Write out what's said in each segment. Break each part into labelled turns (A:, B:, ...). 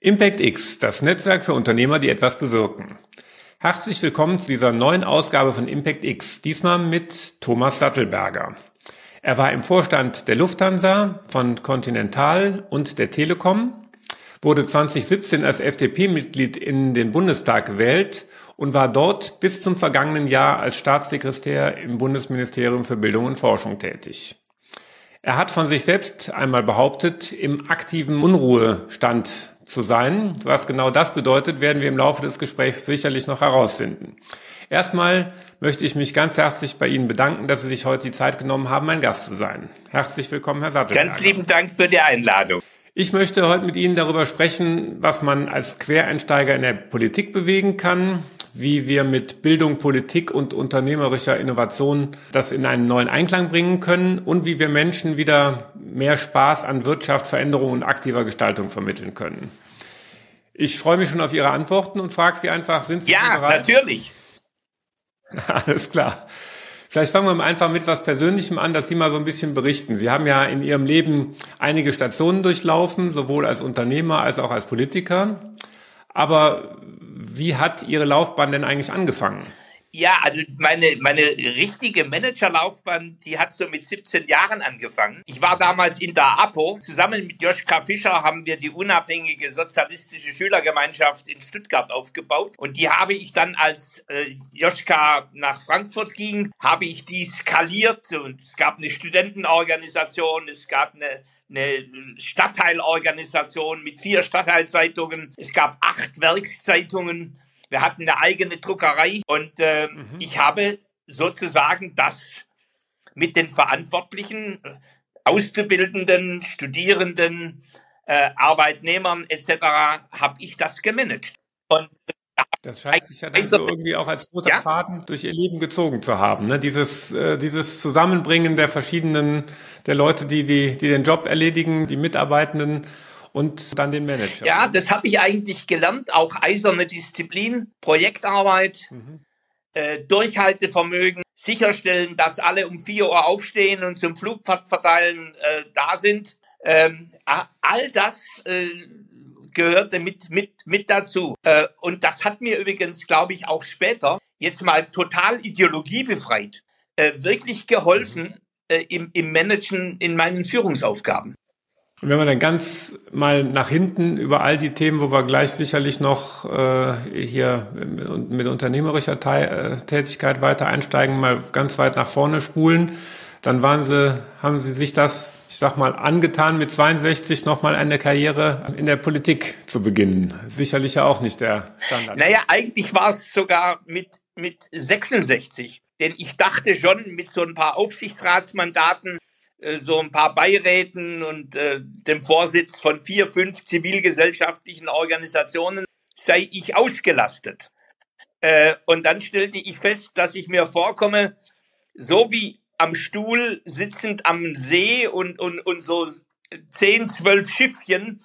A: Impact X, das Netzwerk für Unternehmer, die etwas bewirken. Herzlich willkommen zu dieser neuen Ausgabe von Impact X, diesmal mit Thomas Sattelberger. Er war im Vorstand der Lufthansa, von Continental und der Telekom, wurde 2017 als FDP-Mitglied in den Bundestag gewählt und war dort bis zum vergangenen Jahr als Staatssekretär im Bundesministerium für Bildung und Forschung tätig. Er hat von sich selbst einmal behauptet, im aktiven Unruhestand zu sein. Was genau das bedeutet, werden wir im Laufe des Gesprächs sicherlich noch herausfinden. Erstmal möchte ich mich ganz herzlich bei Ihnen bedanken, dass Sie sich heute die Zeit genommen haben, mein Gast zu sein. Herzlich willkommen, Herr Sattelberger.
B: Ganz lieben Dank für die Einladung.
A: Ich möchte heute mit Ihnen darüber sprechen, was man als Quereinsteiger in der Politik bewegen kann, wie wir mit Bildung, Politik und unternehmerischer Innovation das in einen neuen Einklang bringen können und wie wir Menschen wieder mehr Spaß an Wirtschaft, Veränderung und aktiver Gestaltung vermitteln können. Ich freue mich schon auf Ihre Antworten und frage Sie einfach, sind Sie
B: ja, bereit? Ja, natürlich.
A: Alles klar. Vielleicht fangen wir einfach mit was Persönlichem an, dass Sie mal so ein bisschen berichten. Sie haben ja in Ihrem Leben einige Stationen durchlaufen, sowohl als Unternehmer als auch als Politiker. Aber wie hat Ihre Laufbahn denn eigentlich angefangen?
B: Ja, also meine, meine richtige Managerlaufbahn, die hat so mit 17 Jahren angefangen. Ich war damals in der APO. Zusammen mit Joschka Fischer haben wir die unabhängige sozialistische Schülergemeinschaft in Stuttgart aufgebaut. Und die habe ich dann, als äh, Joschka nach Frankfurt ging, habe ich die skaliert. Und es gab eine Studentenorganisation, es gab eine eine Stadtteilorganisation mit vier Stadtteilzeitungen. Es gab acht Werkszeitungen. Wir hatten eine eigene Druckerei und äh, mhm. ich habe sozusagen das mit den Verantwortlichen, äh, Auszubildenden, Studierenden, äh, Arbeitnehmern etc. habe ich das gemanagt. Und
A: das scheint sich ja dann so irgendwie auch als roter ja? Faden durch ihr Leben gezogen zu haben. Ne? Dieses, äh, dieses Zusammenbringen der verschiedenen, der Leute, die, die, die den Job erledigen, die Mitarbeitenden und dann den Manager.
B: Ja, das habe ich eigentlich gelernt, auch eiserne Disziplin, Projektarbeit, mhm. äh, Durchhaltevermögen, sicherstellen, dass alle um 4 Uhr aufstehen und zum Flugpfad verteilen äh, da sind. Ähm, all das äh, gehörte mit, mit, mit dazu. Äh, und das hat mir übrigens, glaube ich, auch später, jetzt mal total ideologiebefreit, äh, wirklich geholfen äh, im, im Managen in meinen Führungsaufgaben.
A: Und wenn wir dann ganz mal nach hinten über all die Themen, wo wir gleich sicherlich noch äh, hier mit, mit unternehmerischer Teil, äh, Tätigkeit weiter einsteigen, mal ganz weit nach vorne spulen, dann waren Sie, haben Sie sich das, ich sag mal, angetan, mit 62 nochmal eine Karriere in der Politik zu beginnen. Sicherlich ja auch nicht der Standard.
B: Naja, eigentlich war es sogar mit, mit 66. Denn ich dachte schon, mit so ein paar Aufsichtsratsmandaten so ein paar Beiräten und äh, dem Vorsitz von vier, fünf zivilgesellschaftlichen Organisationen sei ich ausgelastet. Äh, und dann stellte ich fest, dass ich mir vorkomme, so wie am Stuhl sitzend am See und, und, und so zehn, zwölf Schiffchen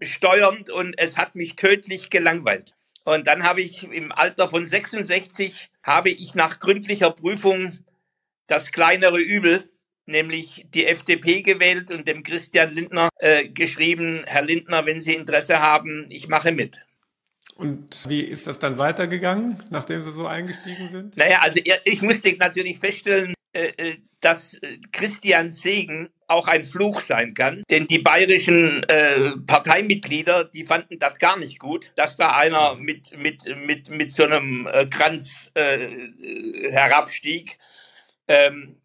B: steuernd und es hat mich tödlich gelangweilt. Und dann habe ich im Alter von 66 habe ich nach gründlicher Prüfung das kleinere Übel nämlich die FDP gewählt und dem Christian Lindner äh, geschrieben, Herr Lindner, wenn Sie Interesse haben, ich mache mit.
A: Und wie ist das dann weitergegangen, nachdem Sie so eingestiegen sind?
B: Naja, also ich musste natürlich feststellen, äh, äh, dass äh, Christian Segen auch ein Fluch sein kann. Denn die bayerischen äh, Parteimitglieder, die fanden das gar nicht gut, dass da einer mit, mit, mit, mit so einem äh, Kranz äh, herabstieg. Ähm,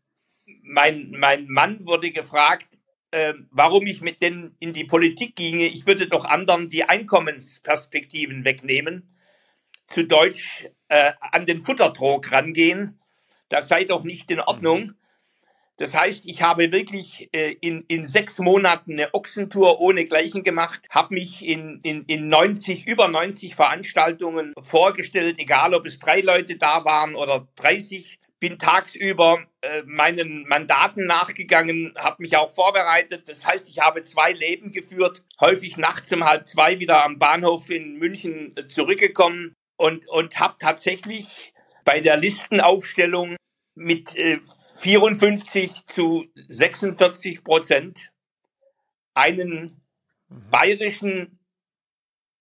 B: mein, mein Mann wurde gefragt, äh, warum ich mit denn in die Politik ginge. Ich würde doch anderen die Einkommensperspektiven wegnehmen. Zu Deutsch äh, an den Futtertrog rangehen. Das sei doch nicht in Ordnung. Das heißt, ich habe wirklich äh, in, in sechs Monaten eine Ochsentour ohne Gleichen gemacht, habe mich in, in, in 90, über 90 Veranstaltungen vorgestellt, egal ob es drei Leute da waren oder 30 bin tagsüber äh, meinen Mandaten nachgegangen, habe mich auch vorbereitet. Das heißt, ich habe zwei Leben geführt, häufig nachts um halb zwei wieder am Bahnhof in München äh, zurückgekommen und, und habe tatsächlich bei der Listenaufstellung mit äh, 54 zu 46 Prozent einen mhm. bayerischen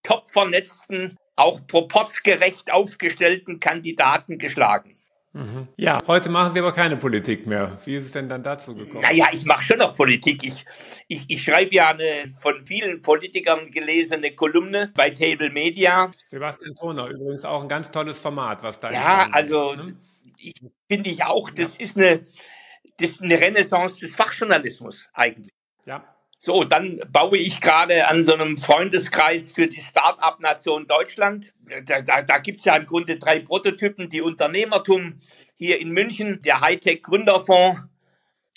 B: top vernetzten, auch proportsgerecht aufgestellten Kandidaten geschlagen.
A: Mhm. Ja, heute machen Sie aber keine Politik mehr. Wie ist es denn dann dazu gekommen?
B: Naja, ich mache schon noch Politik. Ich, ich, ich schreibe ja eine von vielen Politikern gelesene Kolumne bei Table Media.
A: Sebastian Toner, übrigens auch ein ganz tolles Format, was da
B: Ja, also ist, ne? ich finde ich auch, das ja. ist eine das ist eine Renaissance des Fachjournalismus eigentlich.
A: Ja.
B: So, dann baue ich gerade an so einem Freundeskreis für die Start-up-Nation Deutschland. Da, da, da gibt es ja im Grunde drei Prototypen. Die Unternehmertum hier in München, der Hightech-Gründerfonds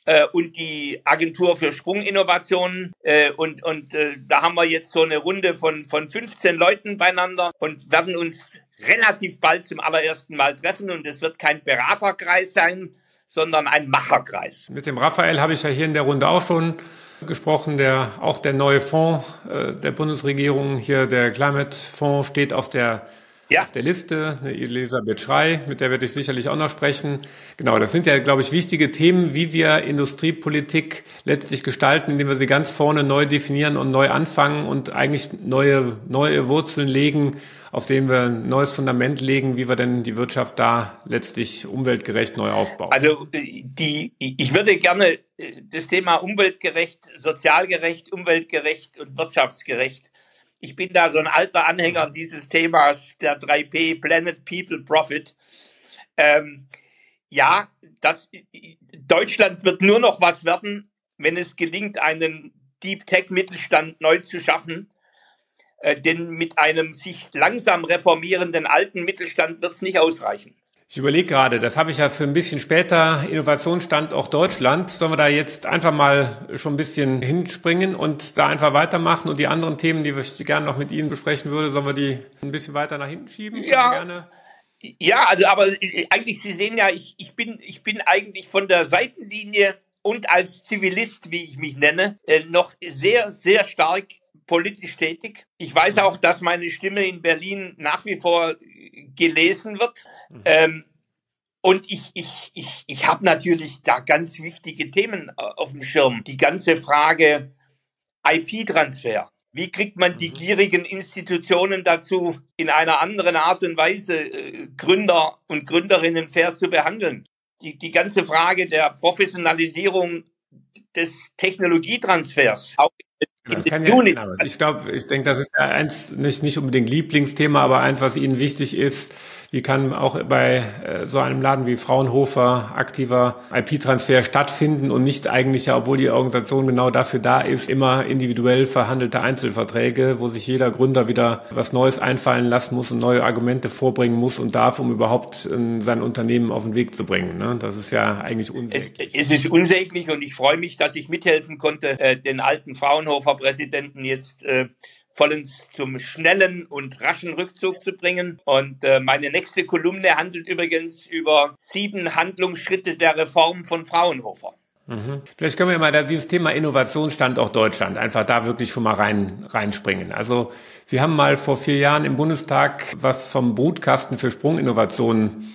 B: äh, und die Agentur für Sprunginnovationen. Äh, und und äh, da haben wir jetzt so eine Runde von, von 15 Leuten beieinander und werden uns relativ bald zum allerersten Mal treffen. Und es wird kein Beraterkreis sein, sondern ein Macherkreis.
A: Mit dem Raphael habe ich ja hier in der Runde auch schon gesprochen, der auch der neue Fonds äh, der Bundesregierung hier, der Climate Fonds, steht auf der ja. auf der Liste, eine Elisabeth Schrei, mit der werde ich sicherlich auch noch sprechen. Genau, das sind ja, glaube ich, wichtige Themen, wie wir Industriepolitik letztlich gestalten, indem wir sie ganz vorne neu definieren und neu anfangen und eigentlich neue, neue Wurzeln legen, auf denen wir ein neues Fundament legen, wie wir denn die Wirtschaft da letztlich umweltgerecht neu aufbauen.
B: Also die, ich würde gerne äh, das Thema umweltgerecht, sozialgerecht, umweltgerecht und wirtschaftsgerecht ich bin da so ein alter Anhänger dieses Themas der 3P, Planet, People, Profit. Ähm, ja, das, Deutschland wird nur noch was werden, wenn es gelingt, einen Deep Tech Mittelstand neu zu schaffen. Äh, denn mit einem sich langsam reformierenden alten Mittelstand wird es nicht ausreichen.
A: Ich überlege gerade, das habe ich ja für ein bisschen später, Innovationsstandort Deutschland. Sollen wir da jetzt einfach mal schon ein bisschen hinspringen und da einfach weitermachen und die anderen Themen, die ich gerne noch mit Ihnen besprechen würde, sollen wir die ein bisschen weiter nach hinten schieben?
B: Ja. Ja, also aber eigentlich, Sie sehen ja, ich, ich, bin, ich bin eigentlich von der Seitenlinie und als Zivilist, wie ich mich nenne, äh, noch sehr, sehr stark politisch tätig. Ich weiß auch, dass meine Stimme in Berlin nach wie vor gelesen wird. Mhm. Ähm, und ich, ich, ich, ich habe natürlich da ganz wichtige Themen äh, auf dem Schirm. Die ganze Frage IP-Transfer. Wie kriegt man die mhm. gierigen Institutionen dazu, in einer anderen Art und Weise äh, Gründer und Gründerinnen fair zu behandeln? Die, die ganze Frage der Professionalisierung des Technologietransfers,
A: auch ja, ja, ich glaube, ich denke, das ist ja eins, nicht, nicht unbedingt Lieblingsthema, aber eins, was Ihnen wichtig ist, wie kann auch bei äh, so einem Laden wie Fraunhofer aktiver IP-Transfer stattfinden und nicht eigentlich, ja, obwohl die Organisation genau dafür da ist, immer individuell verhandelte Einzelverträge, wo sich jeder Gründer wieder was Neues einfallen lassen muss und neue Argumente vorbringen muss und darf, um überhaupt äh, sein Unternehmen auf den Weg zu bringen. Ne? Das ist ja eigentlich unsäglich.
B: Es, es ist unsäglich und ich freue mich, dass ich mithelfen konnte, äh, den alten Fraunhofer-Präsidenten jetzt äh, vollends zum schnellen und raschen Rückzug zu bringen. Und äh, meine nächste Kolumne handelt übrigens über sieben Handlungsschritte der Reform von Fraunhofer.
A: Mhm. Vielleicht können wir mal dieses Thema Innovationsstandort Deutschland einfach da wirklich schon mal rein, reinspringen. Also Sie haben mal vor vier Jahren im Bundestag was vom Brutkasten für Sprunginnovationen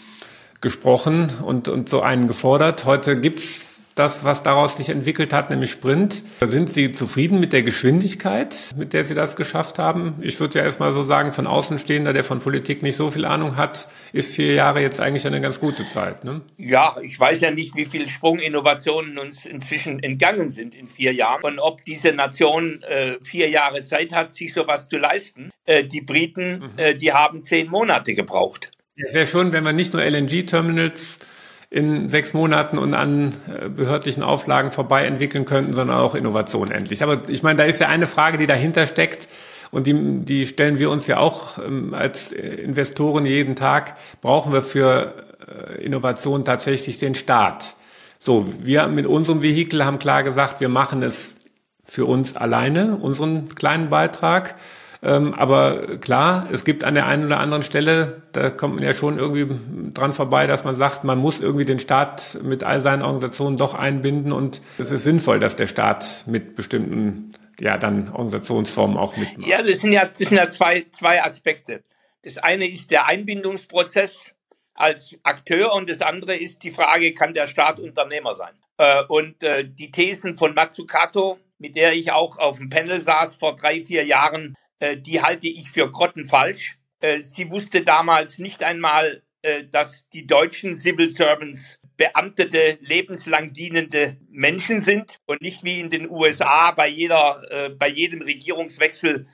A: gesprochen und, und so einen gefordert. Heute gibt's das, was daraus sich entwickelt hat, nämlich Sprint. Sind Sie zufrieden mit der Geschwindigkeit, mit der Sie das geschafft haben? Ich würde ja erstmal so sagen, von Außenstehender, der von Politik nicht so viel Ahnung hat, ist vier Jahre jetzt eigentlich eine ganz gute Zeit. Ne?
B: Ja, ich weiß ja nicht, wie viele Sprunginnovationen uns inzwischen entgangen sind in vier Jahren und ob diese Nation äh, vier Jahre Zeit hat, sich sowas zu leisten. Äh, die Briten, mhm. äh, die haben zehn Monate gebraucht.
A: Es wäre schon, wenn wir nicht nur LNG-Terminals in sechs Monaten und an äh, behördlichen Auflagen vorbei entwickeln könnten, sondern auch Innovation endlich. Aber ich meine, da ist ja eine Frage, die dahinter steckt und die, die stellen wir uns ja auch ähm, als Investoren jeden Tag. Brauchen wir für äh, Innovation tatsächlich den Staat? So, wir mit unserem Vehikel haben klar gesagt, wir machen es für uns alleine, unseren kleinen Beitrag. Ähm, aber klar, es gibt an der einen oder anderen Stelle, da kommt man ja schon irgendwie dran vorbei, dass man sagt, man muss irgendwie den Staat mit all seinen Organisationen doch einbinden und es ist sinnvoll, dass der Staat mit bestimmten ja dann Organisationsformen auch mitmacht.
B: Ja, das sind ja, das sind ja zwei, zwei Aspekte. Das eine ist der Einbindungsprozess als Akteur und das andere ist die Frage, kann der Staat Unternehmer sein? Äh, und äh, die Thesen von Matsukato, mit der ich auch auf dem Panel saß vor drei, vier Jahren, die halte ich für grottenfalsch. Sie wusste damals nicht einmal, dass die deutschen Civil Servants beamtete, lebenslang dienende Menschen sind und nicht wie in den USA bei jeder, bei jedem Regierungswechsel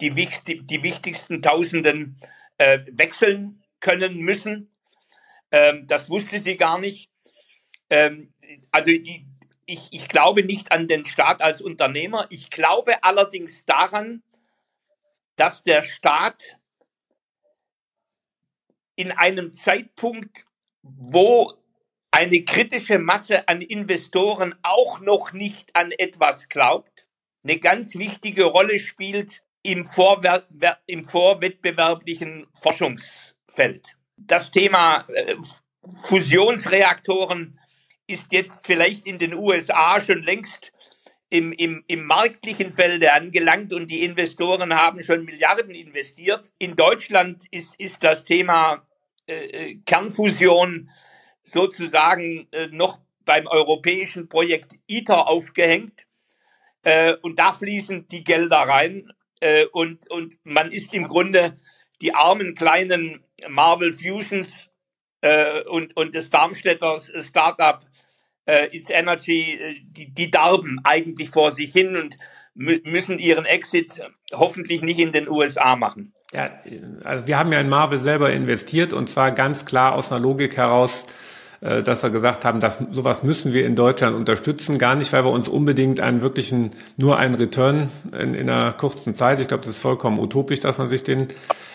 B: die, die wichtigsten Tausenden wechseln können müssen. Ähm, das wusste sie gar nicht. Ähm, also ich, ich, ich glaube nicht an den Staat als Unternehmer. Ich glaube allerdings daran, dass der Staat in einem Zeitpunkt, wo eine kritische Masse an Investoren auch noch nicht an etwas glaubt, eine ganz wichtige Rolle spielt im, Vorwer im vorwettbewerblichen Forschungsfeld. Das Thema äh, Fusionsreaktoren ist jetzt vielleicht in den USA schon längst im, im, im marktlichen Felde angelangt und die Investoren haben schon Milliarden investiert. In Deutschland ist, ist das Thema äh, äh Kernfusion sozusagen äh, noch beim europäischen Projekt ITER aufgehängt. Äh, und da fließen die Gelder rein. Äh, und, und man ist im Grunde die armen kleinen Marvel Fusions äh, und, und das Darmstädter Startup äh, It's Energy, äh, die, die darben eigentlich vor sich hin und müssen ihren Exit hoffentlich nicht in den USA machen.
A: Ja, also wir haben ja in Marvel selber investiert und zwar ganz klar aus einer Logik heraus, äh, dass wir gesagt haben, dass sowas müssen wir in Deutschland unterstützen, gar nicht, weil wir uns unbedingt einen wirklichen, nur einen Return in, in einer kurzen Zeit, ich glaube, das ist vollkommen utopisch, dass man sich den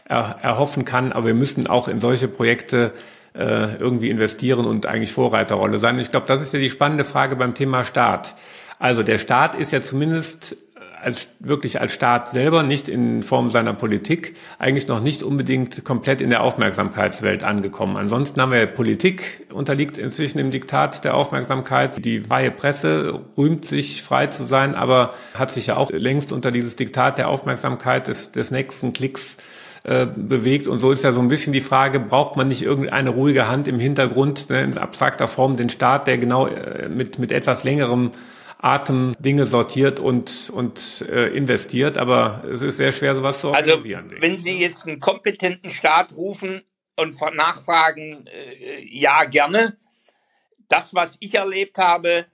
A: er, erhoffen kann, aber wir müssen auch in solche Projekte äh, irgendwie investieren und eigentlich Vorreiterrolle sein. Ich glaube, das ist ja die spannende Frage beim Thema Staat. Also der Staat ist ja zumindest als, wirklich als Staat selber, nicht in Form seiner Politik, eigentlich noch nicht unbedingt komplett in der Aufmerksamkeitswelt angekommen. Ansonsten haben wir Politik unterliegt inzwischen im Diktat der Aufmerksamkeit. Die freie Presse rühmt sich, frei zu sein, aber hat sich ja auch längst unter dieses Diktat der Aufmerksamkeit des, des nächsten Klicks äh, bewegt. Und so ist ja so ein bisschen die Frage, braucht man nicht irgendeine ruhige Hand im Hintergrund, ne, in abstrakter Form den Staat, der genau äh, mit, mit etwas längerem Atem Dinge sortiert und, und äh, investiert. Aber es ist sehr schwer, sowas zu
B: also, organisieren. Also, wenn Sie jetzt einen kompetenten Staat rufen und nachfragen, äh, ja, gerne. Das, was ich erlebt habe,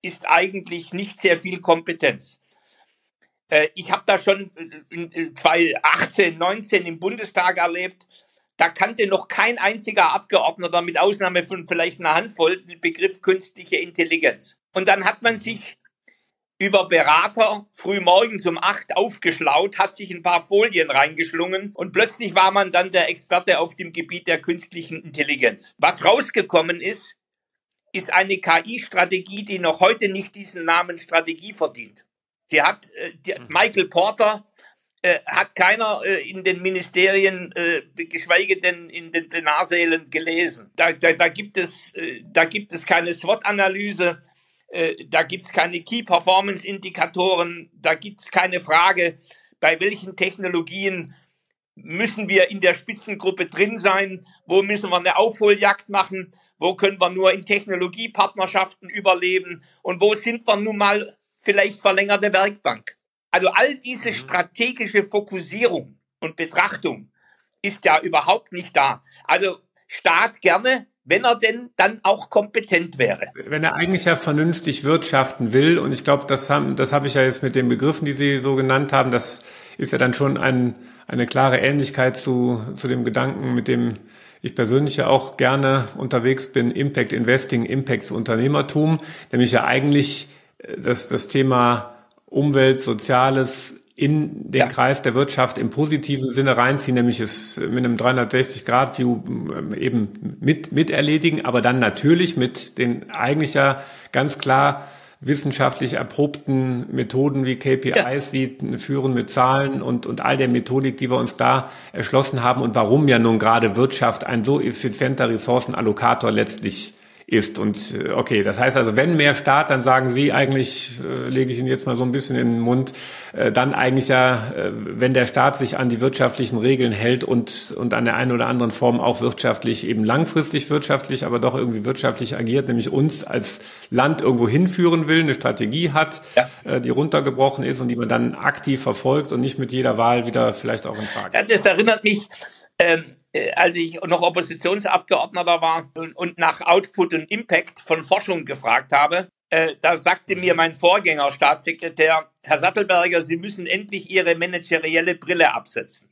B: ist eigentlich nicht sehr viel Kompetenz. Äh, ich habe da schon äh, 2018, 19 im Bundestag erlebt. Da kannte noch kein einziger Abgeordneter, mit Ausnahme von vielleicht einer Handvoll, den Begriff künstliche Intelligenz. Und dann hat man sich über Berater früh morgens um acht aufgeschlaut, hat sich ein paar Folien reingeschlungen und plötzlich war man dann der Experte auf dem Gebiet der künstlichen Intelligenz. Was rausgekommen ist, ist eine KI-Strategie, die noch heute nicht diesen Namen Strategie verdient. Die hat äh, die, mhm. Michael Porter äh, hat keiner äh, in den Ministerien, äh, geschweige denn in den Plenarsälen gelesen. Da, da, da gibt es, da gibt es keine SWOT-Analyse, da gibt es keine Key-Performance-Indikatoren, da gibt es keine Frage, bei welchen Technologien müssen wir in der Spitzengruppe drin sein, wo müssen wir eine Aufholjagd machen, wo können wir nur in Technologiepartnerschaften überleben und wo sind wir nun mal vielleicht verlängerte Werkbank. Also all diese mhm. strategische Fokussierung und Betrachtung ist ja überhaupt nicht da. Also Staat gerne, wenn er denn dann auch kompetent wäre.
A: Wenn er eigentlich ja vernünftig wirtschaften will, und ich glaube, das haben, das habe ich ja jetzt mit den Begriffen, die Sie so genannt haben, das ist ja dann schon ein, eine klare Ähnlichkeit zu, zu dem Gedanken, mit dem ich persönlich ja auch gerne unterwegs bin, Impact Investing, Impact Unternehmertum, nämlich ja eigentlich das, das Thema Umwelt, Soziales in den ja. Kreis der Wirtschaft im positiven Sinne reinziehen, nämlich es mit einem 360-Grad-View ähm, eben mit, mit erledigen, aber dann natürlich mit den eigentlich ja ganz klar wissenschaftlich erprobten Methoden wie KPIs, ja. wie Führen mit Zahlen und, und all der Methodik, die wir uns da erschlossen haben und warum ja nun gerade Wirtschaft ein so effizienter Ressourcenallokator letztlich ist. Und äh, okay, das heißt also, wenn mehr Staat, dann sagen Sie eigentlich, äh, lege ich Ihnen jetzt mal so ein bisschen in den Mund, äh, dann eigentlich ja, äh, wenn der Staat sich an die wirtschaftlichen Regeln hält und, und an der einen oder anderen Form auch wirtschaftlich, eben langfristig wirtschaftlich, aber doch irgendwie wirtschaftlich agiert, nämlich uns als Land irgendwo hinführen will, eine Strategie hat, ja. äh, die runtergebrochen ist und die man dann aktiv verfolgt und nicht mit jeder Wahl wieder vielleicht auch in Frage.
B: Ja, das erinnert mich ähm, äh, als ich noch Oppositionsabgeordneter war und, und, nach Output und Impact von Forschung gefragt habe, äh, da sagte mir mein Vorgänger, Staatssekretär, Herr Sattelberger, Sie müssen endlich Ihre managerielle Brille absetzen.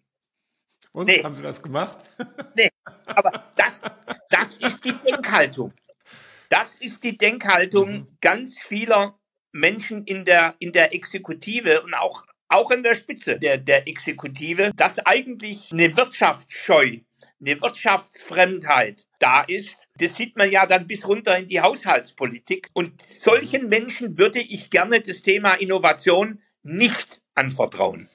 A: Und nee. haben Sie das gemacht?
B: nee, aber das, das ist die Denkhaltung. Das ist die Denkhaltung mhm. ganz vieler Menschen in der, in der Exekutive und auch auch in der Spitze der, der Exekutive, dass eigentlich eine Wirtschaftsscheu, eine Wirtschaftsfremdheit da ist. Das sieht man ja dann bis runter in die Haushaltspolitik. Und solchen Menschen würde ich gerne das Thema Innovation nicht anvertrauen.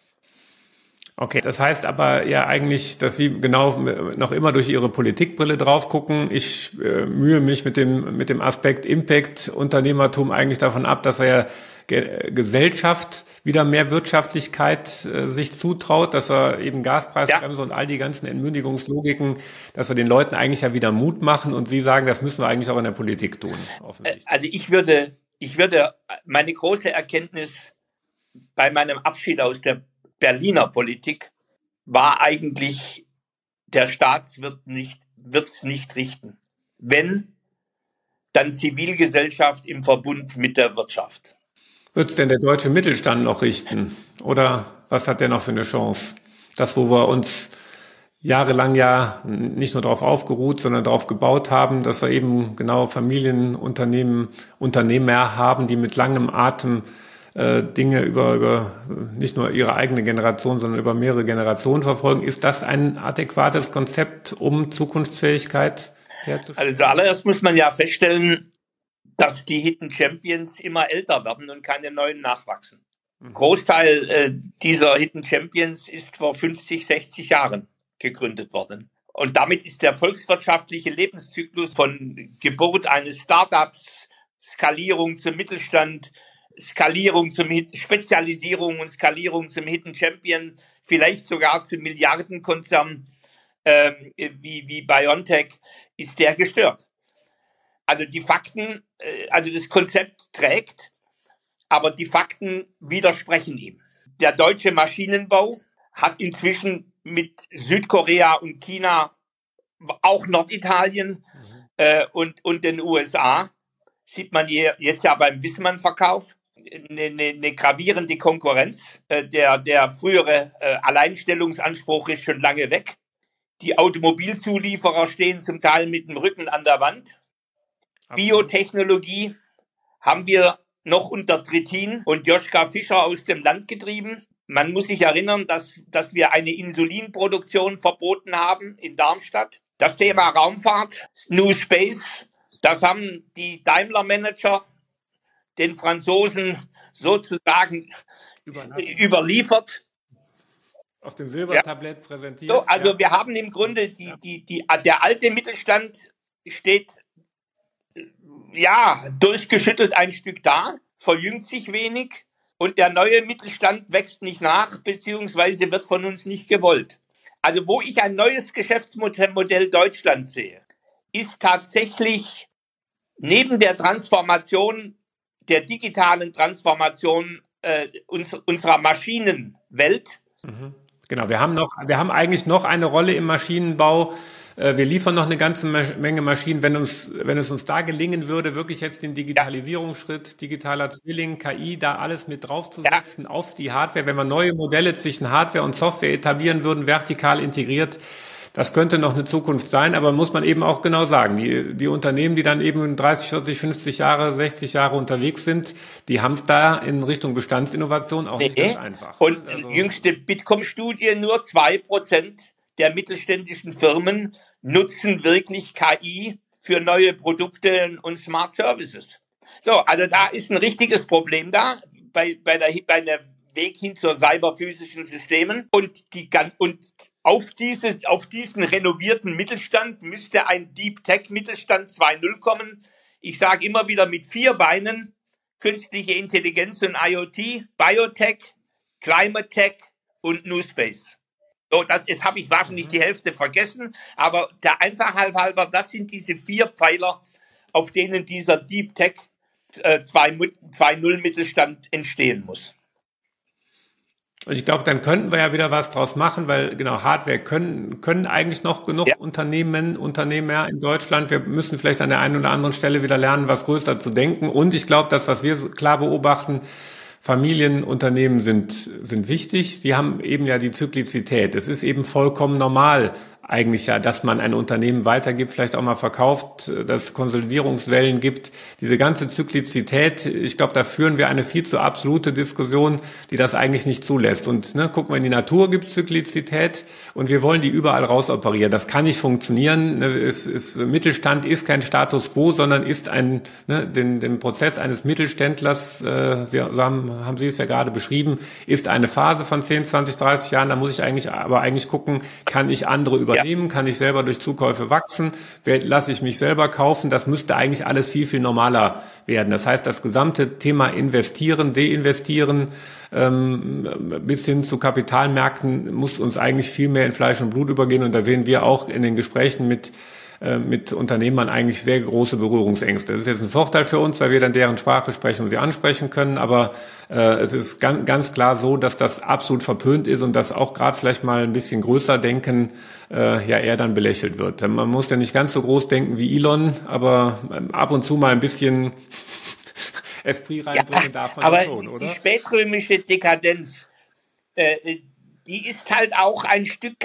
A: Okay, das heißt aber ja eigentlich, dass Sie genau noch immer durch Ihre Politikbrille drauf gucken. Ich äh, mühe mich mit dem, mit dem Aspekt Impact, Unternehmertum eigentlich davon ab, dass wir ja Gesellschaft wieder mehr Wirtschaftlichkeit äh, sich zutraut, dass wir eben Gaspreisbremse ja. und all die ganzen Entmündigungslogiken, dass wir den Leuten eigentlich ja wieder Mut machen und Sie sagen, das müssen wir eigentlich auch in der Politik tun.
B: Also ich würde, ich würde meine große Erkenntnis bei meinem Abschied aus der Berliner Politik war eigentlich, der Staat wird nicht, wird's nicht richten. Wenn, dann Zivilgesellschaft im Verbund mit der Wirtschaft.
A: Wird es denn der deutsche Mittelstand noch richten? Oder was hat der noch für eine Chance? Das, wo wir uns jahrelang ja nicht nur darauf aufgeruht, sondern darauf gebaut haben, dass wir eben genau Familienunternehmen, Unternehmer haben, die mit langem Atem äh, Dinge über, über nicht nur ihre eigene Generation, sondern über mehrere Generationen verfolgen. Ist das ein adäquates Konzept, um Zukunftsfähigkeit herzustellen?
B: Also zuallererst muss man ja feststellen, dass die Hidden Champions immer älter werden und keine neuen nachwachsen. Mhm. Großteil äh, dieser Hidden Champions ist vor 50, 60 Jahren gegründet worden. Und damit ist der volkswirtschaftliche Lebenszyklus von Geburt eines Startups, Skalierung zum Mittelstand, Skalierung zum Hit Spezialisierung und Skalierung zum Hidden Champion, vielleicht sogar zum Milliardenkonzern ähm, wie, wie BioNTech, ist der gestört. Also die Fakten, äh, also das Konzept trägt, aber die Fakten widersprechen ihm. Der deutsche Maschinenbau hat inzwischen mit Südkorea und China, auch Norditalien mhm. äh, und, und den USA, sieht man hier jetzt ja beim Wissmann-Verkauf, eine, eine, eine gravierende Konkurrenz. Äh, der, der frühere äh, Alleinstellungsanspruch ist schon lange weg. Die Automobilzulieferer stehen zum Teil mit dem Rücken an der Wand. Biotechnologie haben wir noch unter Trittin und Joschka Fischer aus dem Land getrieben. Man muss sich erinnern, dass, dass wir eine Insulinproduktion verboten haben in Darmstadt. Das Thema Raumfahrt, New Space, das haben die Daimler-Manager den Franzosen sozusagen überliefert.
A: Auf dem Silbertablett ja. präsentiert.
B: So, also ja. wir haben im Grunde die, die, die, der alte Mittelstand steht ja, durchgeschüttelt ein Stück da, verjüngt sich wenig und der neue Mittelstand wächst nicht nach, beziehungsweise wird von uns nicht gewollt. Also wo ich ein neues Geschäftsmodell Deutschlands sehe, ist tatsächlich neben der Transformation, der digitalen Transformation äh, uns, unserer Maschinenwelt.
A: Mhm. Genau, wir haben noch, wir haben eigentlich noch eine Rolle im Maschinenbau, wir liefern noch eine ganze Menge Maschinen. Wenn uns, wenn es uns da gelingen würde, wirklich jetzt den Digitalisierungsschritt, digitaler Zwilling, KI, da alles mit draufzusetzen ja. auf die Hardware, wenn wir neue Modelle zwischen Hardware und Software etablieren würden, vertikal integriert, das könnte noch eine Zukunft sein, aber muss man eben auch genau sagen, die, die Unternehmen, die dann eben 30, 40, 50 Jahre, 60 Jahre unterwegs sind, die haben es da in Richtung Bestandsinnovation auch nee. nicht ganz einfach.
B: Und also, jüngste Bitkom-Studie, nur zwei Prozent der mittelständischen Firmen nutzen wirklich KI für neue Produkte und Smart Services. So, also da ist ein richtiges Problem da bei, bei, der, bei der Weg hin zur cyberphysischen Systemen und die und auf, dieses, auf diesen renovierten Mittelstand müsste ein Deep Tech Mittelstand 2.0 kommen. Ich sage immer wieder mit vier Beinen, künstliche Intelligenz und IoT, Biotech, Climate Tech und New Space. So, das jetzt habe ich wahrscheinlich die Hälfte vergessen, aber der Einfachheit halber, das sind diese vier Pfeiler, auf denen dieser Deep Tech äh, 2.0 Mittelstand entstehen muss.
A: Und ich glaube, dann könnten wir ja wieder was draus machen, weil genau Hardware können können eigentlich noch genug ja. Unternehmen Unternehmer in Deutschland. Wir müssen vielleicht an der einen oder anderen Stelle wieder lernen, was größer zu denken. Und ich glaube, das, was wir klar beobachten, Familienunternehmen sind, sind wichtig. Sie haben eben ja die Zyklizität. Es ist eben vollkommen normal, eigentlich ja, dass man ein Unternehmen weitergibt, vielleicht auch mal verkauft, dass Konsolidierungswellen gibt. Diese ganze Zyklizität, ich glaube, da führen wir eine viel zu absolute Diskussion, die das eigentlich nicht zulässt. Und ne, gucken wir in die Natur, gibt Zyklizität und wir wollen die überall rausoperieren. Das kann nicht funktionieren. Ne, es, es, Mittelstand ist kein Status quo, sondern ist ein, ne, den, den Prozess eines Mittelständlers, äh, Sie haben, haben Sie es ja gerade beschrieben, ist eine Phase von 10, 20, 30 Jahren. Da muss ich eigentlich aber eigentlich gucken, kann ich andere über übernehmen? Ja. Kann ich selber durch Zukäufe wachsen? Lasse ich mich selber kaufen? Das müsste eigentlich alles viel, viel normaler werden. Das heißt, das gesamte Thema investieren, deinvestieren, ähm, bis hin zu Kapitalmärkten muss uns eigentlich viel mehr in Fleisch und Blut übergehen. Und da sehen wir auch in den Gesprächen mit mit Unternehmern eigentlich sehr große Berührungsängste. Das ist jetzt ein Vorteil für uns, weil wir dann deren Sprache sprechen und sie ansprechen können, aber äh, es ist ganz, ganz klar so, dass das absolut verpönt ist und dass auch gerade vielleicht mal ein bisschen größer denken äh, ja eher dann belächelt wird. Man muss ja nicht ganz so groß denken wie Elon, aber ähm, ab und zu mal ein bisschen Esprit reinbringen ja, darf man
B: aber
A: schon,
B: oder? Die spätrömische Dekadenz, äh, die ist halt auch ein Stück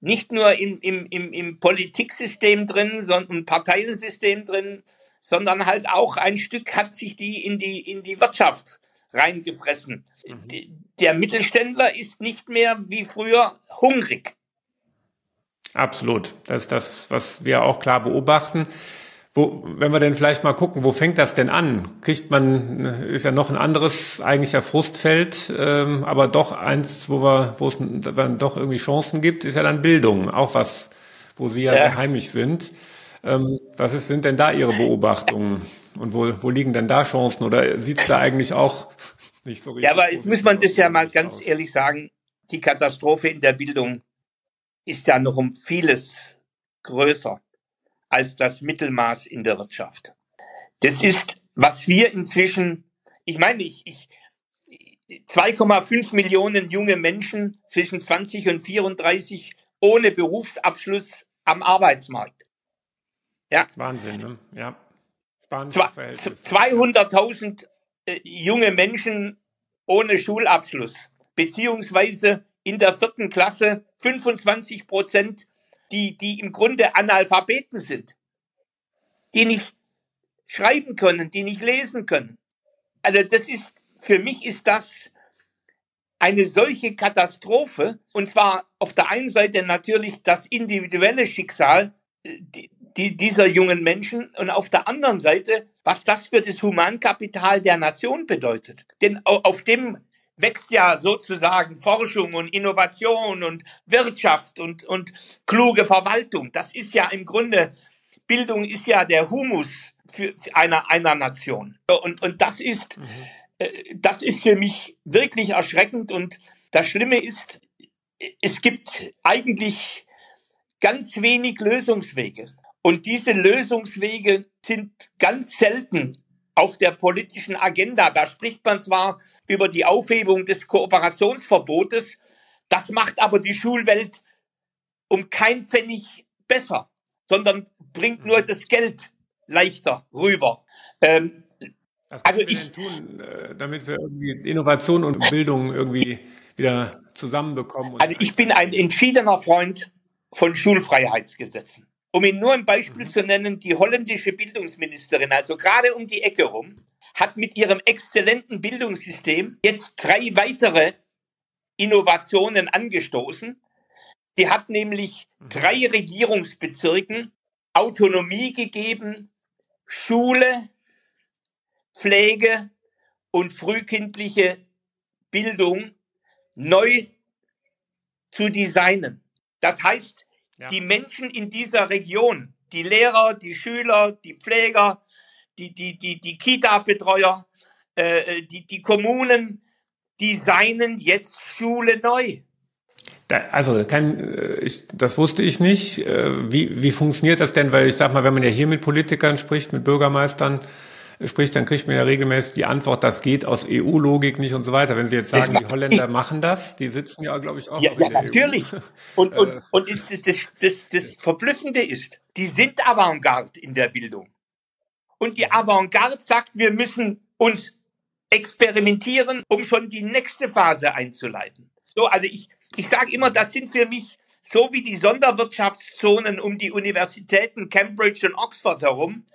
B: nicht nur im, im, im, im Politiksystem drin, sondern im Parteiensystem drin, sondern halt auch ein Stück hat sich die in die, in die Wirtschaft reingefressen. Mhm. Der Mittelständler ist nicht mehr wie früher hungrig.
A: Absolut. Das ist das, was wir auch klar beobachten. Wo, wenn wir denn vielleicht mal gucken, wo fängt das denn an? Kriegt man, ist ja noch ein anderes eigentlicher Frustfeld, ähm, aber doch eins, wo wir, wo es dann doch irgendwie Chancen gibt, ist ja dann Bildung, auch was, wo Sie ja, ja. heimisch sind. Ähm, was ist, sind denn da Ihre Beobachtungen? Und wo, wo liegen denn da Chancen? Oder sieht es da eigentlich auch nicht so richtig?
B: Ja, aber jetzt muss man das ja mal ganz aus. ehrlich sagen, die Katastrophe in der Bildung ist ja noch um vieles größer als das Mittelmaß in der Wirtschaft. Das ist, was wir inzwischen, ich meine, ich, ich 2,5 Millionen junge Menschen zwischen 20 und 34 ohne Berufsabschluss am Arbeitsmarkt.
A: Ja. Wahnsinn, ne? Ja.
B: 200.000 äh, junge Menschen ohne Schulabschluss, beziehungsweise in der vierten Klasse 25 Prozent die, die im Grunde Analphabeten sind, die nicht schreiben können, die nicht lesen können. Also das ist, für mich ist das eine solche Katastrophe, und zwar auf der einen Seite natürlich das individuelle Schicksal äh, die, die, dieser jungen Menschen und auf der anderen Seite, was das für das Humankapital der Nation bedeutet. Denn auf dem wächst ja sozusagen Forschung und Innovation und Wirtschaft und, und kluge Verwaltung. Das ist ja im Grunde, Bildung ist ja der Humus für, für einer, einer Nation. Und, und das ist, mhm. äh, das ist für mich wirklich erschreckend. Und das Schlimme ist, es gibt eigentlich ganz wenig Lösungswege. Und diese Lösungswege sind ganz selten auf der politischen Agenda. Da spricht man zwar über die Aufhebung des Kooperationsverbotes, das macht aber die Schulwelt um kein Pfennig besser, sondern bringt nur das Geld leichter rüber. Ähm,
A: was also ich, denn tun, äh, damit wir irgendwie Innovation und Bildung irgendwie wieder zusammenbekommen?
B: Also ich bin ein entschiedener Freund von Schulfreiheitsgesetzen. Um Ihnen nur ein Beispiel mhm. zu nennen, die holländische Bildungsministerin, also gerade um die Ecke rum, hat mit ihrem exzellenten Bildungssystem jetzt drei weitere Innovationen angestoßen. Sie hat nämlich mhm. drei Regierungsbezirken Autonomie gegeben, Schule, Pflege und frühkindliche Bildung neu zu designen. Das heißt, ja. die Menschen in dieser Region, die Lehrer, die Schüler, die Pfleger, die, die, die, die Kita-Betreuer, äh, die, die Kommunen designen jetzt Schule neu.
A: Da, also kein, äh, ich, das wusste ich nicht. Äh, wie, wie funktioniert das denn? Weil ich sag mal, wenn man ja hier mit Politikern spricht, mit Bürgermeistern spricht, dann kriegt man ja regelmäßig die Antwort, das geht aus EU-Logik nicht und so weiter. Wenn Sie jetzt sagen, die Holländer machen das, die sitzen ja, glaube ich, auch
B: ja, ja e natürlich. EU. Und, und, äh. und das, das, das Verblüffende ist, die sind Avantgarde in der Bildung. Und die Avantgarde sagt, wir müssen uns experimentieren, um schon die nächste Phase einzuleiten. So, also ich, ich sage immer, das sind für mich so wie die Sonderwirtschaftszonen um die Universitäten Cambridge und Oxford herum,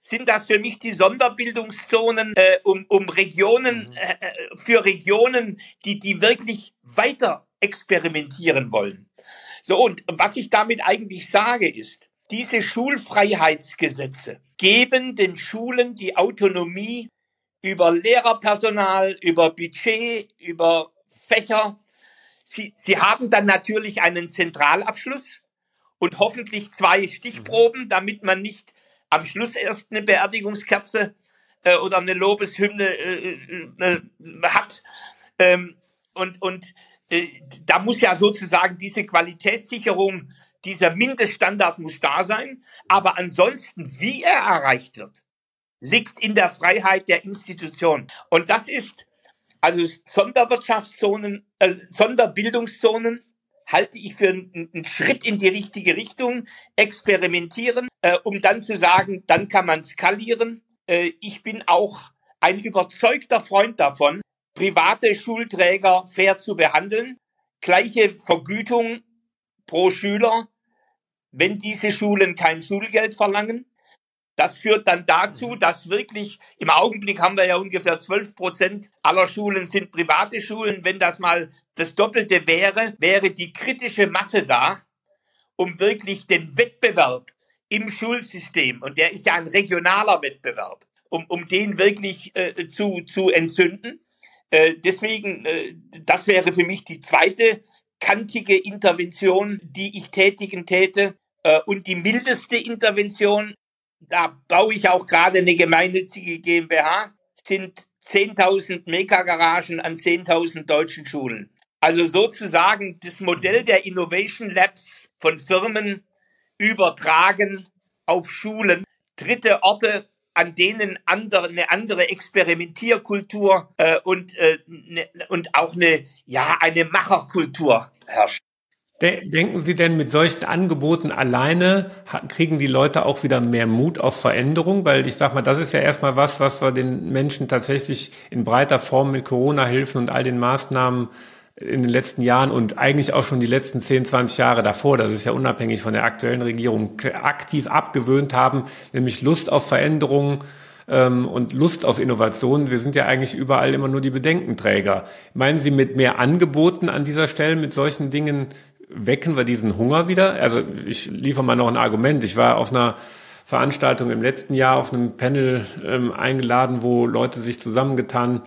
B: sind das für mich die Sonderbildungszonen äh, um, um Regionen, mhm. äh, äh, für Regionen, die, die wirklich weiter experimentieren wollen. So, und was ich damit eigentlich sage ist, diese Schulfreiheitsgesetze geben den Schulen die Autonomie über Lehrerpersonal, über Budget, über Fächer. Sie, sie haben dann natürlich einen Zentralabschluss und hoffentlich zwei Stichproben, damit man nicht am Schluss erst eine Beerdigungskerze äh, oder eine Lobeshymne äh, äh, äh, hat. Ähm, und und äh, da muss ja sozusagen diese Qualitätssicherung, dieser Mindeststandard muss da sein. Aber ansonsten, wie er erreicht wird, liegt in der Freiheit der Institution. Und das ist also Sonderwirtschaftszonen, äh, Sonderbildungszonen halte ich für einen, einen Schritt in die richtige Richtung. Experimentieren, äh, um dann zu sagen, dann kann man skalieren. Äh, ich bin auch ein überzeugter Freund davon, private Schulträger fair zu behandeln, gleiche Vergütung pro Schüler, wenn diese Schulen kein Schulgeld verlangen. Das führt dann dazu, mhm. dass wirklich im Augenblick haben wir ja ungefähr 12 Prozent aller Schulen sind private Schulen. Wenn das mal das Doppelte wäre, wäre die kritische Masse da, um wirklich den Wettbewerb im Schulsystem, und der ist ja ein regionaler Wettbewerb, um, um den wirklich äh, zu, zu entzünden. Äh, deswegen, äh, das wäre für mich die zweite kantige Intervention, die ich tätigen täte. Äh, und die mildeste Intervention, da baue ich auch gerade eine gemeinnützige GmbH, sind 10.000 Megagaragen an 10.000 deutschen Schulen. Also sozusagen das Modell der Innovation Labs von Firmen übertragen auf Schulen, dritte Orte, an denen andere, eine andere Experimentierkultur äh, und, äh, ne, und auch eine, ja, eine Macherkultur herrscht.
A: Denken Sie denn, mit solchen Angeboten alleine kriegen die Leute auch wieder mehr Mut auf Veränderung? Weil ich sag mal, das ist ja erstmal was, was wir den Menschen tatsächlich in breiter Form mit Corona-Hilfen und all den Maßnahmen in den letzten Jahren und eigentlich auch schon die letzten 10, 20 Jahre davor, das ist ja unabhängig von der aktuellen Regierung, aktiv abgewöhnt haben, nämlich Lust auf Veränderungen ähm, und Lust auf Innovationen. Wir sind ja eigentlich überall immer nur die Bedenkenträger. Meinen Sie, mit mehr Angeboten an dieser Stelle, mit solchen Dingen wecken wir diesen Hunger wieder? Also ich liefere mal noch ein Argument. Ich war auf einer Veranstaltung im letzten Jahr auf einem Panel ähm, eingeladen, wo Leute sich zusammengetan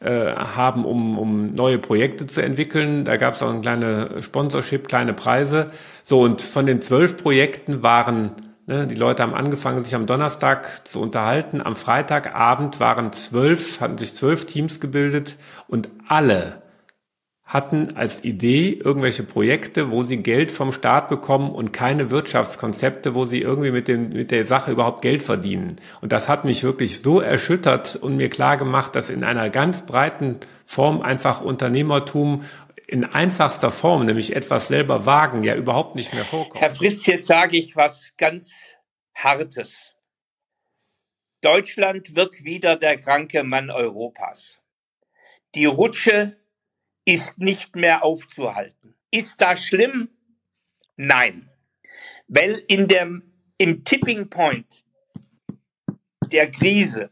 A: äh, haben, um, um neue Projekte zu entwickeln. Da gab es auch ein kleine Sponsorship, kleine Preise. So, und von den zwölf Projekten waren, ne, die Leute haben angefangen, sich am Donnerstag zu unterhalten. Am Freitagabend waren zwölf, hatten sich zwölf Teams gebildet und alle hatten als Idee irgendwelche Projekte, wo sie Geld vom Staat bekommen und keine Wirtschaftskonzepte, wo sie irgendwie mit, dem, mit der Sache überhaupt Geld verdienen. Und das hat mich wirklich so erschüttert und mir klar gemacht, dass in einer ganz breiten Form einfach Unternehmertum in einfachster Form, nämlich etwas selber wagen, ja überhaupt nicht mehr vorkommt.
B: Herr Frist, jetzt sage ich was ganz Hartes. Deutschland wird wieder der kranke Mann Europas. Die Rutsche ist nicht mehr aufzuhalten. Ist das schlimm? Nein. Weil in dem, im Tipping Point der Krise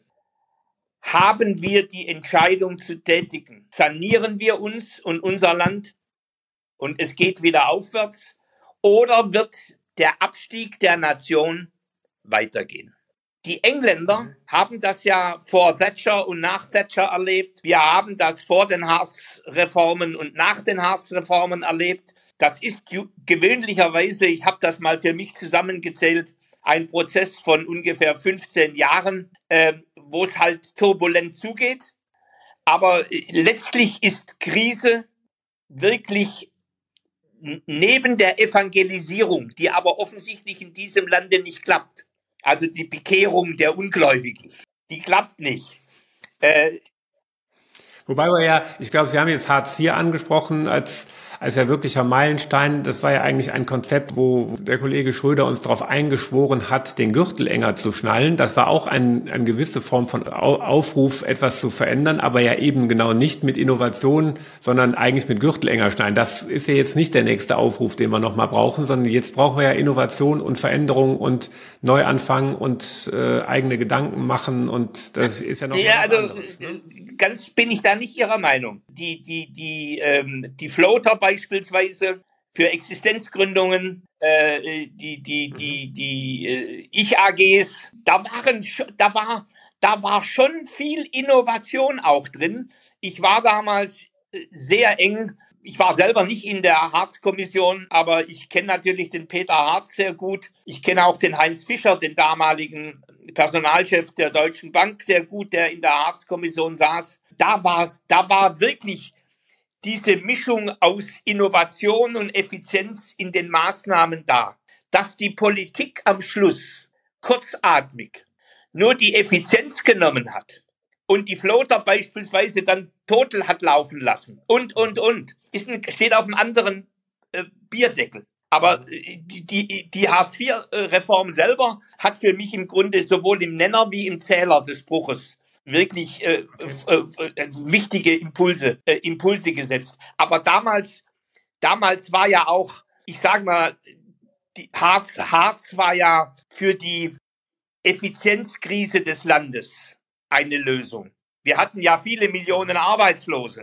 B: haben wir die Entscheidung zu tätigen. Sanieren wir uns und unser Land und es geht wieder aufwärts oder wird der Abstieg der Nation weitergehen? Die Engländer mhm. haben das ja vor Thatcher und nach Thatcher erlebt. Wir haben das vor den Harz-Reformen und nach den Harz-Reformen erlebt. Das ist gewöhnlicherweise, ich habe das mal für mich zusammengezählt, ein Prozess von ungefähr 15 Jahren, äh, wo es halt turbulent zugeht. Aber äh, letztlich ist Krise wirklich neben der Evangelisierung, die aber offensichtlich in diesem Lande nicht klappt, also die Bekehrung der Ungläubigen, die klappt nicht. Äh,
A: Wobei wir ja, ich glaube, Sie haben jetzt Hartz IV angesprochen als als ja wirklicher Meilenstein. Das war ja eigentlich ein Konzept, wo der Kollege Schröder uns darauf eingeschworen hat, den Gürtel enger zu schnallen. Das war auch ein, eine gewisse Form von Aufruf, etwas zu verändern, aber ja eben genau nicht mit Innovation, sondern eigentlich mit Gürtel enger schnallen. Das ist ja jetzt nicht der nächste Aufruf, den wir nochmal brauchen, sondern jetzt brauchen wir ja Innovation und Veränderung und Neuanfang und äh, eigene Gedanken machen und das ist ja noch
B: ja, also, anderes, ne? Ganz bin ich da nicht Ihrer Meinung. Die, die, die, ähm, die Floater beispielsweise für Existenzgründungen, äh, die, die, die, die äh, Ich-AGs, da waren, da war, da war schon viel Innovation auch drin. Ich war damals äh, sehr eng ich war selber nicht in der Harz-Kommission, aber ich kenne natürlich den Peter Harz sehr gut. Ich kenne auch den Heinz Fischer, den damaligen Personalchef der Deutschen Bank, sehr gut, der in der Harz-Kommission saß. Da war, da war wirklich diese Mischung aus Innovation und Effizienz in den Maßnahmen da. Dass die Politik am Schluss kurzatmig nur die Effizienz genommen hat und die Floater beispielsweise dann total hat laufen lassen und, und, und ist ein, steht auf einem anderen äh, Bierdeckel. Aber äh, die, die, die Hartz-IV-Reform selber hat für mich im Grunde sowohl im Nenner wie im Zähler des Bruches wirklich äh, äh, äh, wichtige Impulse, äh, Impulse gesetzt. Aber damals, damals war ja auch, ich sag mal, die Harz, Harz war ja für die Effizienzkrise des Landes eine Lösung. Wir hatten ja viele Millionen Arbeitslose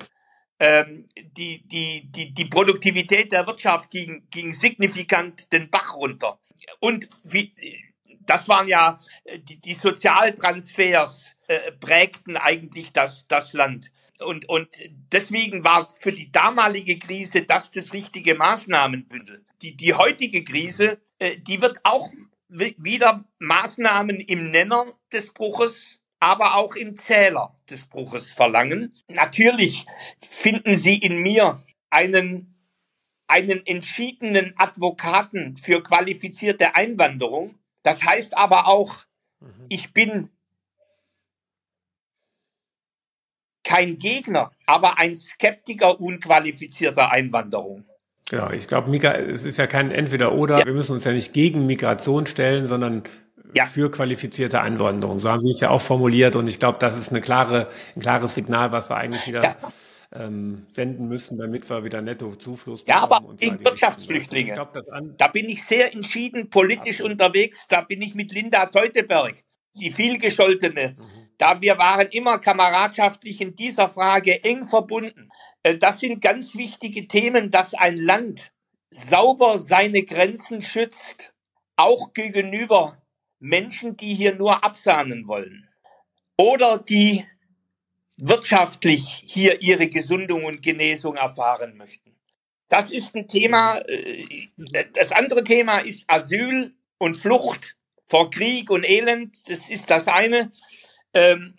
B: ähm, die, die, die, die Produktivität der Wirtschaft ging, ging signifikant den Bach runter. Und wie, das waren ja die, die Sozialtransfers äh, prägten eigentlich das, das Land. Und, und deswegen war für die damalige Krise das das richtige Maßnahmenbündel. Die, die heutige Krise, äh, die wird auch wieder Maßnahmen im Nenner des Bruches aber auch im Zähler des Bruches verlangen. Natürlich finden Sie in mir einen, einen entschiedenen Advokaten für qualifizierte Einwanderung. Das heißt aber auch, mhm. ich bin kein Gegner, aber ein Skeptiker unqualifizierter Einwanderung.
A: Genau, ich glaube, es ist ja kein Entweder-Oder. Ja. Wir müssen uns ja nicht gegen Migration stellen, sondern ja. für qualifizierte Einwanderung. So haben Sie es ja auch formuliert und ich glaube, das ist eine klare, ein klares Signal, was wir eigentlich wieder ja. ähm, senden müssen, damit wir wieder netto Zufluss
B: bekommen. Ja, aber gegen Wirtschaftsflüchtlinge, glaub, da bin ich sehr entschieden politisch Absolut. unterwegs, da bin ich mit Linda Teuteberg, die vielgescholtene. Mhm. Da wir waren immer kameradschaftlich in dieser Frage eng verbunden. Äh, das sind ganz wichtige Themen, dass ein Land sauber seine Grenzen schützt, auch gegenüber Menschen, die hier nur absahnen wollen oder die wirtschaftlich hier ihre Gesundung und Genesung erfahren möchten. Das ist ein Thema. Äh, das andere Thema ist Asyl und Flucht vor Krieg und Elend. Das ist das eine. Ähm,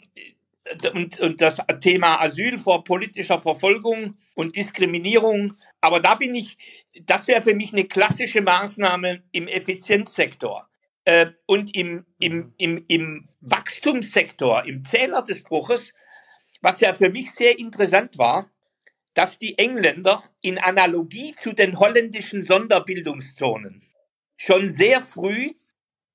B: und, und das Thema Asyl vor politischer Verfolgung und Diskriminierung. Aber da bin ich, das wäre für mich eine klassische Maßnahme im Effizienzsektor. Äh, und im, im, mhm. im, im Wachstumssektor, im Zähler des Bruches, was ja für mich sehr interessant war, dass die Engländer in Analogie zu den holländischen Sonderbildungszonen schon sehr früh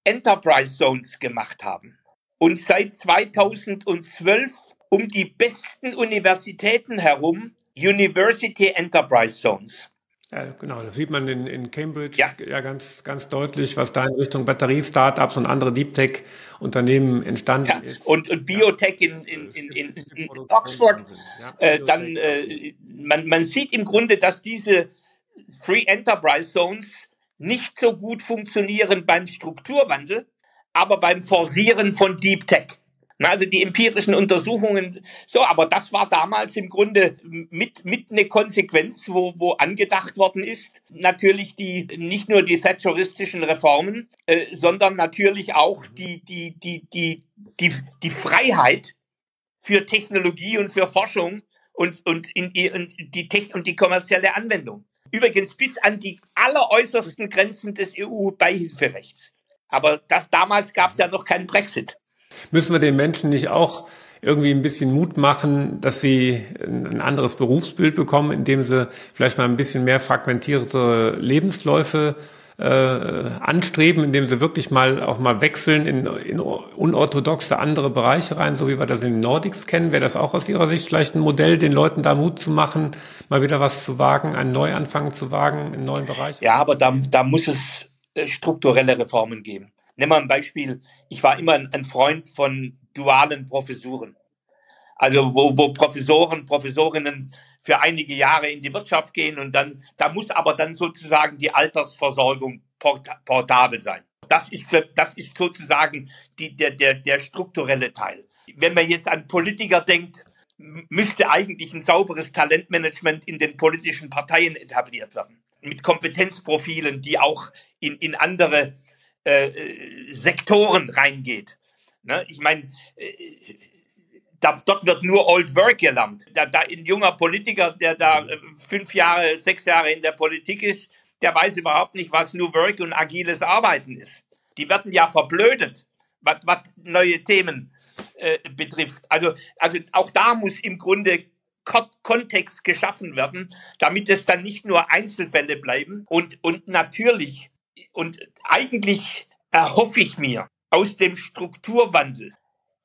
B: Enterprise Zones gemacht haben und seit 2012 um die besten Universitäten herum University Enterprise Zones.
A: Ja, genau, das sieht man in, in Cambridge ja. ja ganz, ganz deutlich, was da in Richtung Batterie-Startups und andere Deep Tech-Unternehmen entstanden ja. ist.
B: Und, und Biotech ja. in, in, in, in, Oxford. Ja. Äh, dann, äh, man, man sieht im Grunde, dass diese Free Enterprise Zones nicht so gut funktionieren beim Strukturwandel, aber beim Forcieren von Deep Tech. Also die empirischen Untersuchungen, so, aber das war damals im Grunde mit, mit eine Konsequenz, wo, wo angedacht worden ist, natürlich die, nicht nur die thatcheristischen Reformen, äh, sondern natürlich auch die, die, die, die, die, die Freiheit für Technologie und für Forschung und, und, in, und, die, Tech und die kommerzielle Anwendung. Übrigens bis an die alleräußersten Grenzen des EU-Beihilferechts. Aber das, damals gab es ja noch keinen Brexit.
A: Müssen wir den Menschen nicht auch irgendwie ein bisschen Mut machen, dass sie ein anderes Berufsbild bekommen, indem sie vielleicht mal ein bisschen mehr fragmentierte Lebensläufe äh, anstreben, indem sie wirklich mal auch mal wechseln in, in unorthodoxe andere Bereiche rein, so wie wir das in den Nordics kennen. Wäre das auch aus Ihrer Sicht vielleicht ein Modell, den Leuten da Mut zu machen, mal wieder was zu wagen, einen Neuanfang zu wagen in neuen Bereichen?
B: Ja, aber da, da muss es strukturelle Reformen geben. Nimm mal ein Beispiel. Ich war immer ein Freund von dualen Professuren. Also wo, wo Professoren, Professorinnen für einige Jahre in die Wirtschaft gehen und dann, da muss aber dann sozusagen die Altersversorgung port, portabel sein. Das ist, das ist sozusagen die, der, der, der strukturelle Teil. Wenn man jetzt an Politiker denkt, müsste eigentlich ein sauberes Talentmanagement in den politischen Parteien etabliert werden. Mit Kompetenzprofilen, die auch in, in andere äh, Sektoren reingeht. Ne? Ich meine, äh, da, dort wird nur Old Work gelernt. Da, da ein junger Politiker, der da äh, fünf Jahre, sechs Jahre in der Politik ist, der weiß überhaupt nicht, was New Work und agiles Arbeiten ist. Die werden ja verblödet, was, was neue Themen äh, betrifft. Also, also auch da muss im Grunde Kontext geschaffen werden, damit es dann nicht nur Einzelfälle bleiben. Und, und natürlich und eigentlich erhoffe ich mir aus dem Strukturwandel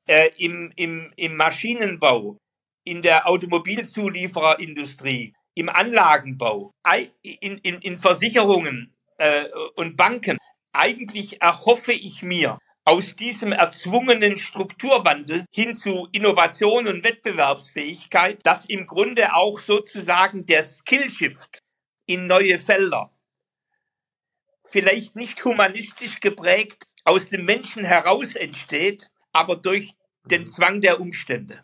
B: äh, im, im, im Maschinenbau, in der Automobilzuliefererindustrie, im Anlagenbau, in, in, in Versicherungen äh, und Banken, eigentlich erhoffe ich mir aus diesem erzwungenen Strukturwandel hin zu Innovation und Wettbewerbsfähigkeit, dass im Grunde auch sozusagen der Skillshift in neue Felder vielleicht nicht humanistisch geprägt aus dem Menschen heraus entsteht, aber durch den Zwang der Umstände.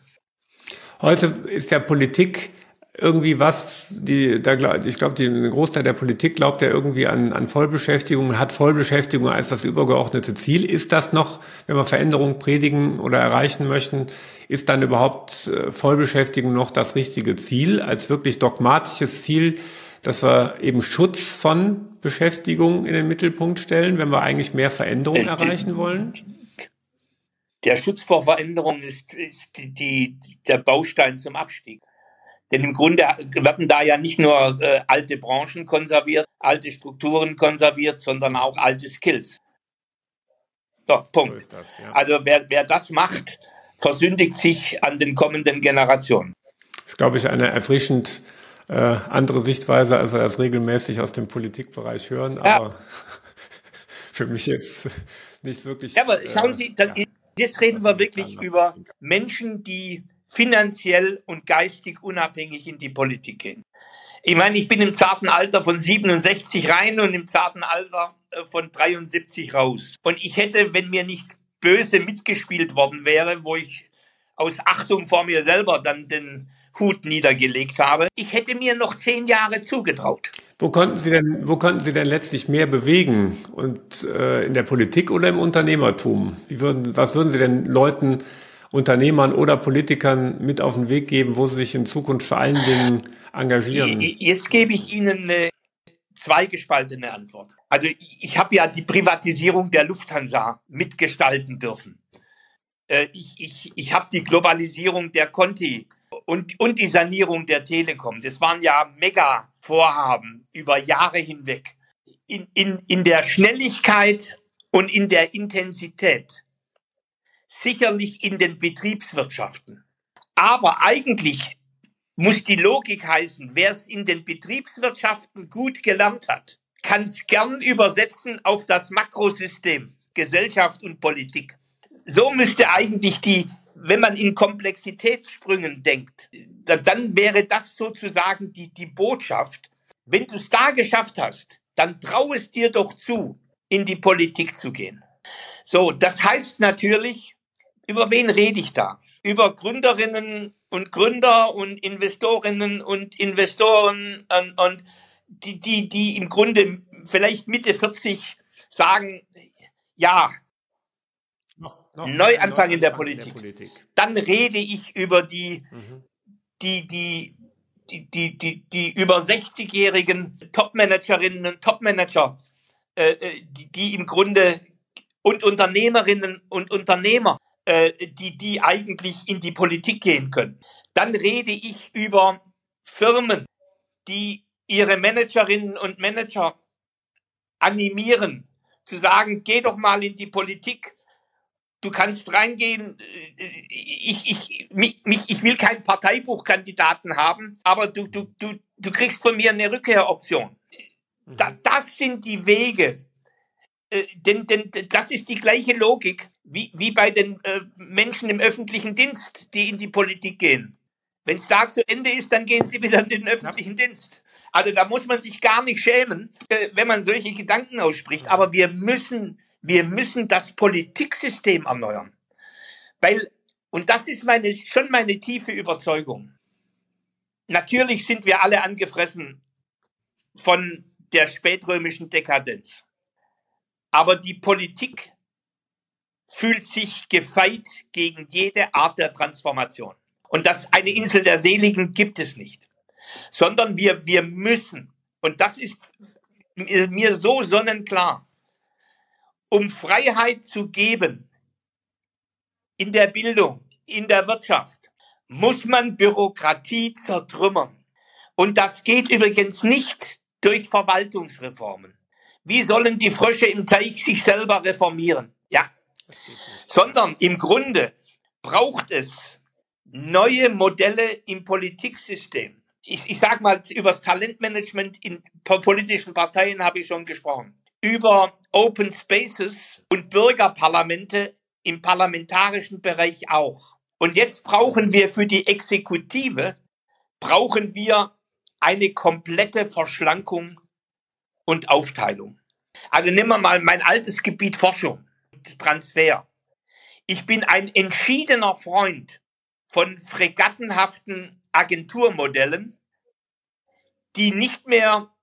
A: Heute ist ja Politik irgendwie was, die, da, ich glaube, ein Großteil der Politik glaubt ja irgendwie an, an Vollbeschäftigung, hat Vollbeschäftigung als das übergeordnete Ziel. Ist das noch, wenn wir Veränderungen predigen oder erreichen möchten, ist dann überhaupt äh, Vollbeschäftigung noch das richtige Ziel als wirklich dogmatisches Ziel? Dass wir eben Schutz von Beschäftigung in den Mittelpunkt stellen, wenn wir eigentlich mehr Veränderungen äh, erreichen wollen?
B: Der Schutz vor Veränderungen ist, ist die, die, der Baustein zum Abstieg. Denn im Grunde werden da ja nicht nur äh, alte Branchen konserviert, alte Strukturen konserviert, sondern auch alte Skills. So, Punkt. So das, ja. Also wer, wer das macht, versündigt sich an den kommenden Generationen.
A: Das ist, glaube ich, eine erfrischend äh, andere Sichtweise, als wir das regelmäßig aus dem Politikbereich hören. Ja. Aber für mich jetzt nicht wirklich.
B: Ja, aber schauen Sie, dann, ja, jetzt reden wir wirklich über Menschen, die finanziell und geistig unabhängig in die Politik gehen. Ich meine, ich bin im zarten Alter von 67 rein und im zarten Alter äh, von 73 raus. Und ich hätte, wenn mir nicht böse mitgespielt worden wäre, wo ich aus Achtung vor mir selber dann den Hut niedergelegt habe. Ich hätte mir noch zehn Jahre zugetraut.
A: Wo konnten Sie denn, wo konnten Sie denn letztlich mehr bewegen? Und äh, in der Politik oder im Unternehmertum? Wie würden, was würden Sie denn Leuten, Unternehmern oder Politikern mit auf den Weg geben, wo sie sich in Zukunft vor allen Dingen engagieren?
B: Jetzt gebe ich Ihnen eine zweigespaltene Antwort. Also ich habe ja die Privatisierung der Lufthansa mitgestalten dürfen. Äh, ich, ich, ich habe die Globalisierung der Conti und, und die Sanierung der Telekom. Das waren ja Mega-Vorhaben über Jahre hinweg. In, in, in der Schnelligkeit und in der Intensität. Sicherlich in den Betriebswirtschaften. Aber eigentlich muss die Logik heißen, wer es in den Betriebswirtschaften gut gelernt hat, kann es gern übersetzen auf das Makrosystem, Gesellschaft und Politik. So müsste eigentlich die wenn man in Komplexitätssprüngen denkt, dann wäre das sozusagen die, die Botschaft. Wenn du es da geschafft hast, dann trau es dir doch zu, in die Politik zu gehen. So, das heißt natürlich, über wen rede ich da? Über Gründerinnen und Gründer und Investorinnen und Investoren und, und die, die, die im Grunde vielleicht Mitte 40 sagen, ja, Neuanfang in der, Politik. Dann rede ich über die, mhm. die, die, die, die, die, die über 60-jährigen Topmanagerinnen und Topmanager, äh, äh, die, die im Grunde und Unternehmerinnen und Unternehmer, äh, die, die eigentlich in die Politik gehen können. Dann rede ich über Firmen, die ihre Managerinnen und Manager animieren, zu sagen, geh doch mal in die Politik, du kannst reingehen, äh, ich, ich, mich, ich will keinen Parteibuchkandidaten haben, aber du, du, du, du kriegst von mir eine Rückkehroption. Mhm. Da, das sind die Wege. Äh, denn, denn das ist die gleiche Logik wie, wie bei den äh, Menschen im öffentlichen Dienst, die in die Politik gehen. Wenn es da zu Ende ist, dann gehen sie wieder in den öffentlichen ja. Dienst. Also da muss man sich gar nicht schämen, äh, wenn man solche Gedanken ausspricht. Aber wir müssen, wir müssen das Politiksystem erneuern. Weil, und das ist meine, schon meine tiefe Überzeugung. Natürlich sind wir alle angefressen von der spätrömischen Dekadenz. Aber die Politik fühlt sich gefeit gegen jede Art der Transformation. Und das eine Insel der Seligen gibt es nicht sondern wir, wir müssen, und das ist mir so sonnenklar, um Freiheit zu geben in der Bildung, in der Wirtschaft, muss man Bürokratie zertrümmern. Und das geht übrigens nicht durch Verwaltungsreformen. Wie sollen die Frösche im Teich sich selber reformieren? Ja. Sondern im Grunde braucht es neue Modelle im Politiksystem ich, ich sag mal, über das Talentmanagement in politischen Parteien habe ich schon gesprochen. Über Open Spaces und Bürgerparlamente im parlamentarischen Bereich auch. Und jetzt brauchen wir für die Exekutive, brauchen wir eine komplette Verschlankung und Aufteilung. Also nehmen wir mal mein altes Gebiet Forschung, Transfer. Ich bin ein entschiedener Freund von fregattenhaften Agenturmodellen, die nicht mehr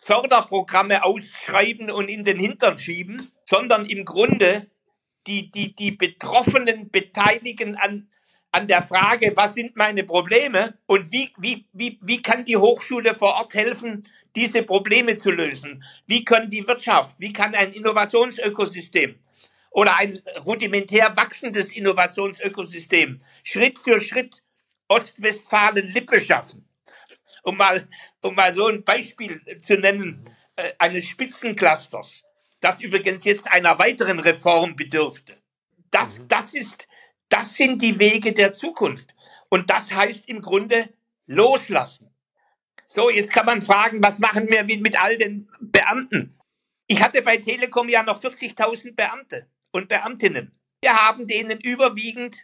B: Förderprogramme ausschreiben und in den Hintern schieben, sondern im Grunde die, die, die Betroffenen beteiligen an, an der Frage, was sind meine Probleme und wie, wie, wie, wie kann die Hochschule vor Ort helfen, diese Probleme zu lösen? Wie kann die Wirtschaft, wie kann ein Innovationsökosystem oder ein rudimentär wachsendes Innovationsökosystem Schritt für Schritt Ostwestfalen-Lippe schaffen. Um mal, um mal so ein Beispiel zu nennen, äh, eines Spitzenclusters, das übrigens jetzt einer weiteren Reform bedürfte. Das, mhm. das ist, das sind die Wege der Zukunft. Und das heißt im Grunde loslassen. So, jetzt kann man fragen, was machen wir mit, mit all den Beamten? Ich hatte bei Telekom ja noch 40.000 Beamte und Beamtinnen. Wir haben denen überwiegend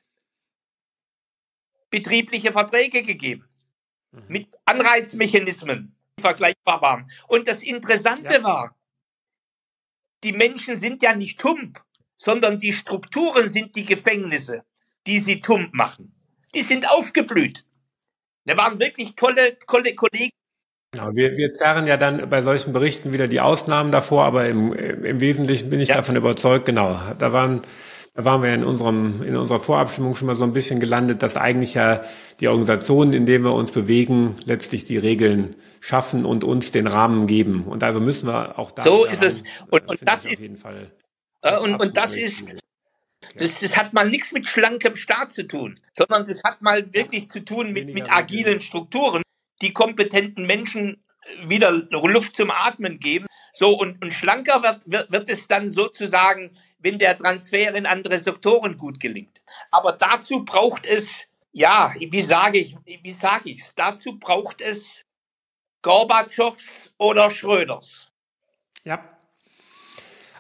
B: betriebliche Verträge gegeben. Mhm. Mit Anreizmechanismen, die vergleichbar waren. Und das Interessante ja. war, die Menschen sind ja nicht tump, sondern die Strukturen sind die Gefängnisse, die sie tump machen. Die sind aufgeblüht. Da waren wirklich tolle, tolle Kollegen.
A: Genau, wir, wir zerren ja dann bei solchen Berichten wieder die Ausnahmen davor, aber im, im Wesentlichen bin ich ja. davon überzeugt, genau, da waren da waren wir in unserem, in unserer Vorabstimmung schon mal so ein bisschen gelandet, dass eigentlich ja die Organisationen, in denen wir uns bewegen, letztlich die Regeln schaffen und uns den Rahmen geben. Und also müssen wir auch da.
B: So ist es. Und, und das ist auf jeden Fall. Äh, und, und das ist, das, das hat mal nichts mit schlankem Staat zu tun, sondern das hat mal wirklich zu tun mit, mit agilen Strukturen, die kompetenten Menschen wieder Luft zum Atmen geben. So, und, und schlanker wird, wird, wird es dann sozusagen wenn der Transfer in andere Sektoren gut gelingt. Aber dazu braucht es, ja, wie sage ich, wie sage ich Dazu braucht es Gorbatschows oder Schröders.
A: Ja.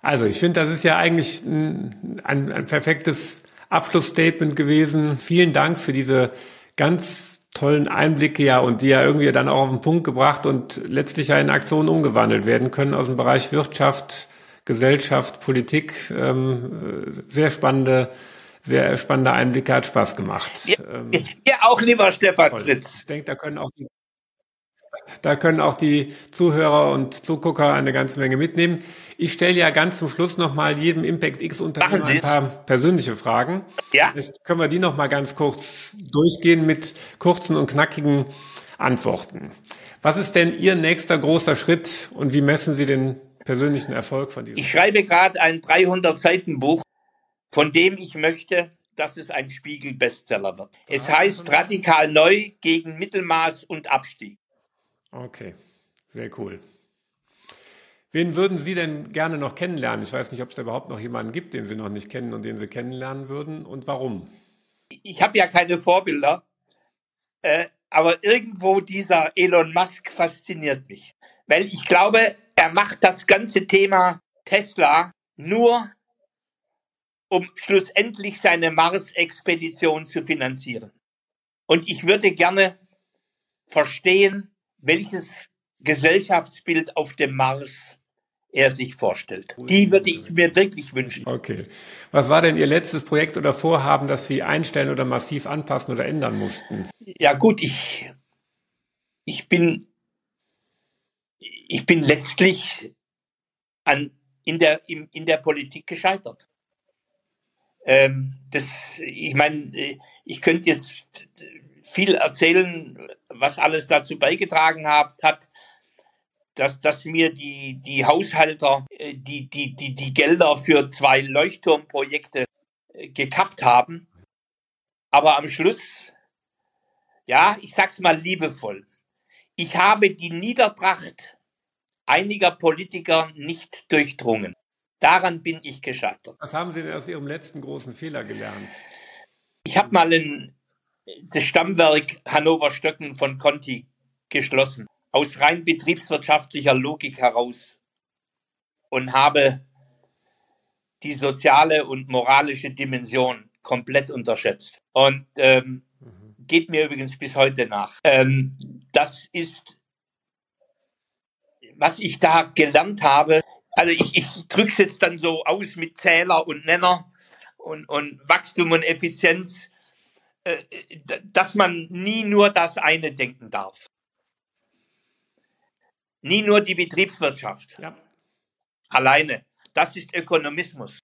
A: Also ich finde, das ist ja eigentlich ein, ein, ein perfektes Abschlussstatement gewesen. Vielen Dank für diese ganz tollen Einblicke ja und die ja irgendwie dann auch auf den Punkt gebracht und letztlich ja in Aktionen umgewandelt werden können aus dem Bereich Wirtschaft, Gesellschaft, Politik. Ähm, sehr spannende, sehr spannende Einblicke, hat Spaß gemacht.
B: Ja, ähm, ja auch lieber Stefan toll. Fritz.
A: Ich denke, da können auch die da können auch die Zuhörer und Zugucker eine ganze Menge mitnehmen. Ich stelle ja ganz zum Schluss nochmal jedem Impact X Unternehmen ein paar persönliche Fragen. Ja. Vielleicht können wir die nochmal ganz kurz durchgehen mit kurzen und knackigen Antworten. Was ist denn Ihr nächster großer Schritt und wie messen Sie den persönlichen Erfolg von diesem?
B: Ich schreibe gerade ein 300 Seiten Buch, von dem ich möchte, dass es ein Spiegel-Bestseller wird. Es heißt Radikal Neu gegen Mittelmaß und Abstieg.
A: Okay, sehr cool. Wen würden Sie denn gerne noch kennenlernen? Ich weiß nicht, ob es da überhaupt noch jemanden gibt, den Sie noch nicht kennen und den Sie kennenlernen würden und warum?
B: Ich habe ja keine Vorbilder, äh, aber irgendwo dieser Elon Musk fasziniert mich, weil ich glaube, er macht das ganze Thema Tesla nur, um schlussendlich seine Mars-Expedition zu finanzieren. Und ich würde gerne verstehen, welches Gesellschaftsbild auf dem Mars er sich vorstellt. Die würde ich mir wirklich wünschen.
A: Okay. Was war denn Ihr letztes Projekt oder Vorhaben, das Sie einstellen oder massiv anpassen oder ändern mussten?
B: Ja gut, ich, ich bin, ich bin letztlich an, in, der, in, in der Politik gescheitert. Ähm, das, ich meine, ich könnte jetzt viel erzählen, was alles dazu beigetragen hat, hat dass, dass mir die, die Haushalter äh, die, die, die, die Gelder für zwei Leuchtturmprojekte äh, gekappt haben. Aber am Schluss, ja, ich sag's mal liebevoll, ich habe die Niedertracht einiger Politiker nicht durchdrungen. Daran bin ich gescheitert.
A: Was haben Sie denn aus Ihrem letzten großen Fehler gelernt?
B: Ich habe mal ein, das Stammwerk Hannover Stöcken von Conti geschlossen aus rein betriebswirtschaftlicher Logik heraus und habe die soziale und moralische Dimension komplett unterschätzt. Und ähm, mhm. geht mir übrigens bis heute nach. Ähm, das ist, was ich da gelernt habe. Also ich, ich drücke es jetzt dann so aus mit Zähler und Nenner und, und Wachstum und Effizienz, äh, dass man nie nur das eine denken darf. Nie nur die Betriebswirtschaft. Ja. Alleine. Das ist Ökonomismus.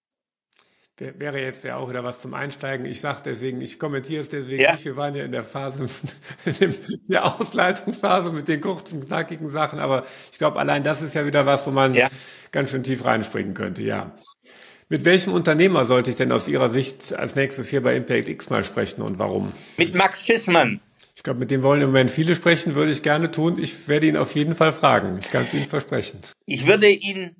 A: Wäre jetzt ja auch wieder was zum Einsteigen. Ich sage deswegen, ich kommentiere es deswegen ja. nicht. Wir waren ja in der Phase, in der Ausleitungsphase mit den kurzen, knackigen Sachen. Aber ich glaube, allein das ist ja wieder was, wo man ja. ganz schön tief reinspringen könnte, ja. Mit welchem Unternehmer sollte ich denn aus Ihrer Sicht als nächstes hier bei Impact X mal sprechen und warum?
B: Mit Max Fissmann.
A: Ich glaube, mit dem wollen im Moment viele sprechen, würde ich gerne tun. Ich werde ihn auf jeden Fall fragen. Ich kann es Ihnen versprechen.
B: Ich würde ihn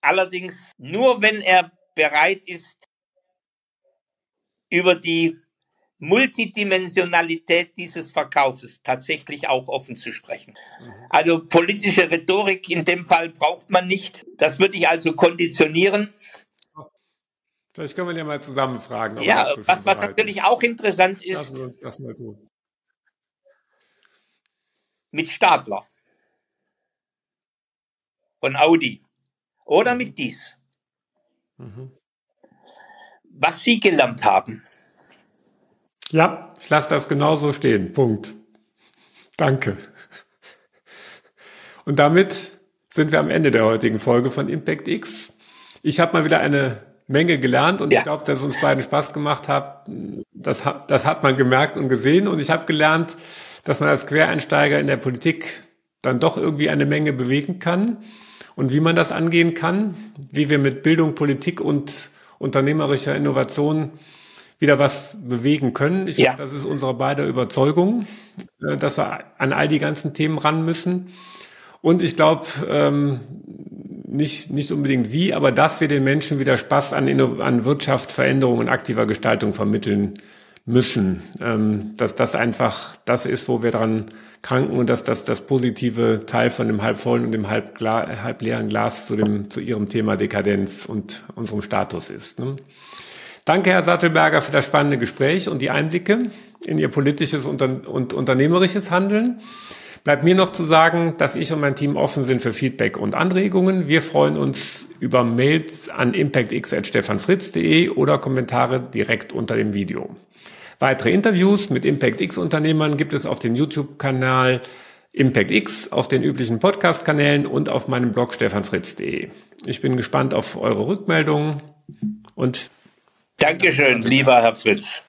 B: allerdings nur, wenn er bereit ist, über die Multidimensionalität dieses Verkaufes tatsächlich auch offen zu sprechen. Mhm. Also politische Rhetorik in dem Fall braucht man nicht. Das würde ich also konditionieren.
A: Vielleicht können wir ja mal zusammen fragen.
B: Ja, was, was natürlich auch interessant ist.
A: Lassen wir uns das mal tun
B: mit Stadler und Audi oder mit dies. Mhm. Was Sie gelernt haben.
A: Ja, ich lasse das genauso stehen. Punkt. Danke. Und damit sind wir am Ende der heutigen Folge von Impact X. Ich habe mal wieder eine Menge gelernt und ja. ich glaube, dass es uns beiden Spaß gemacht hat. Das, hat. das hat man gemerkt und gesehen. Und ich habe gelernt, dass man als Quereinsteiger in der Politik dann doch irgendwie eine Menge bewegen kann und wie man das angehen kann, wie wir mit Bildung, Politik und unternehmerischer Innovation wieder was bewegen können. Ich ja. glaube, das ist unsere beide Überzeugung, äh, dass wir an all die ganzen Themen ran müssen. Und ich glaube, ähm, nicht, nicht unbedingt wie, aber dass wir den Menschen wieder Spaß an, an Wirtschaft, Veränderung und aktiver Gestaltung vermitteln müssen, ähm, dass das einfach das ist, wo wir dran kranken und dass das das positive Teil von dem halbvollen und dem halb, halb leeren Glas zu dem zu Ihrem Thema Dekadenz und unserem Status ist. Ne? Danke, Herr Sattelberger, für das spannende Gespräch und die Einblicke in Ihr politisches und unternehmerisches Handeln. Bleibt mir noch zu sagen, dass ich und mein Team offen sind für Feedback und Anregungen. Wir freuen uns über Mails an impactx.stefanfritz.de oder Kommentare direkt unter dem Video. Weitere Interviews mit ImpactX-Unternehmern gibt es auf dem YouTube-Kanal ImpactX, auf den üblichen Podcast-Kanälen und auf meinem Blog stefanfritz.de. Ich bin gespannt auf eure Rückmeldungen und
B: Dankeschön, lieber Herr Fritz.